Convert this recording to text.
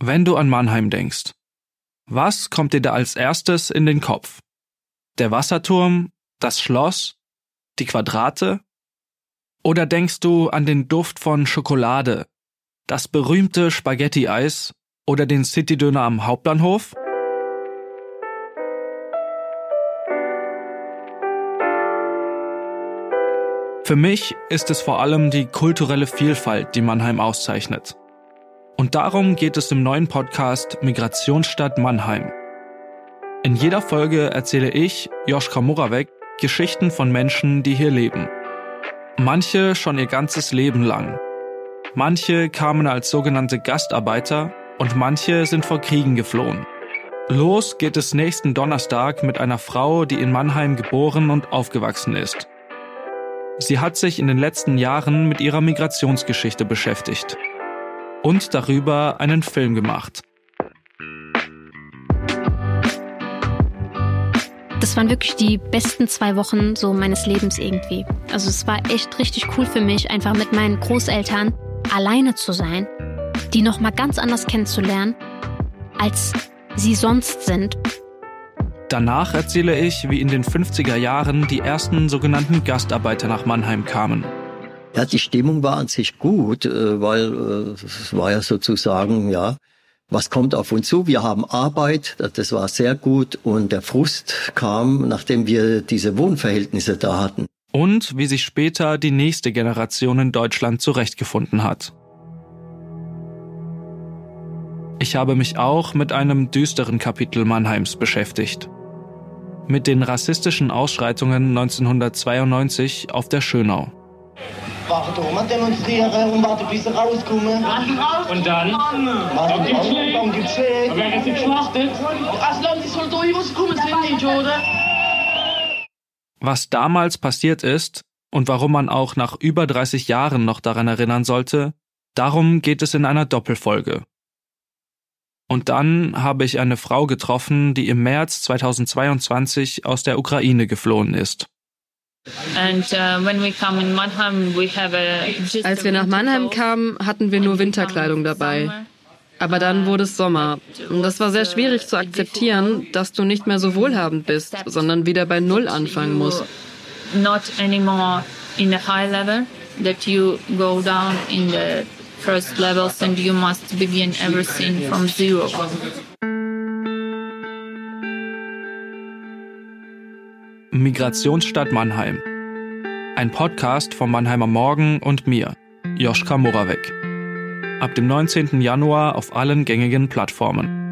Wenn du an Mannheim denkst, was kommt dir da als erstes in den Kopf? Der Wasserturm, das Schloss, die Quadrate? Oder denkst du an den Duft von Schokolade, das berühmte Spaghetti-Eis oder den City-Döner am Hauptbahnhof? Für mich ist es vor allem die kulturelle Vielfalt, die Mannheim auszeichnet. Und darum geht es im neuen Podcast Migrationsstadt Mannheim. In jeder Folge erzähle ich, Joschka Moravec, Geschichten von Menschen, die hier leben. Manche schon ihr ganzes Leben lang. Manche kamen als sogenannte Gastarbeiter und manche sind vor Kriegen geflohen. Los geht es nächsten Donnerstag mit einer Frau, die in Mannheim geboren und aufgewachsen ist. Sie hat sich in den letzten Jahren mit ihrer Migrationsgeschichte beschäftigt und darüber einen Film gemacht. Das waren wirklich die besten zwei Wochen so meines Lebens irgendwie. Also es war echt richtig cool für mich, einfach mit meinen Großeltern alleine zu sein, die noch mal ganz anders kennenzulernen, als sie sonst sind. Danach erzähle ich, wie in den 50er Jahren die ersten sogenannten Gastarbeiter nach Mannheim kamen. Ja, die Stimmung war an sich gut, äh, weil äh, es war ja sozusagen, ja, was kommt auf uns zu? Wir haben Arbeit, das war sehr gut und der Frust kam, nachdem wir diese Wohnverhältnisse da hatten. Und wie sich später die nächste Generation in Deutschland zurechtgefunden hat. Ich habe mich auch mit einem düsteren Kapitel Mannheims beschäftigt. Mit den rassistischen Ausschreitungen 1992 auf der Schönau. Warten da mal demonstrieren und warten bis sie rauskommen. Und dann? Warten gibt's dann, Schläge. dann gibt's Schläge. Wer wird geschlachtet? Also lassen Sie soll durch, was kommen sind nicht, oder? Was damals passiert ist und warum man auch nach über 30 Jahren noch daran erinnern sollte, darum geht es in einer Doppelfolge. Und dann habe ich eine Frau getroffen, die im März 2022 aus der Ukraine geflohen ist. Als a wir nach Mannheim kamen, hatten wir nur Winterkleidung dabei. Aber dann wurde es Sommer. Und das war sehr schwierig zu akzeptieren, dass du nicht mehr so wohlhabend bist, sondern wieder bei Null anfangen musst. Not anymore in the high level, that you go down in the first levels and you must begin everything from zero. Migrationsstadt Mannheim. Ein Podcast vom Mannheimer Morgen und mir, Joschka Moravec. Ab dem 19. Januar auf allen gängigen Plattformen.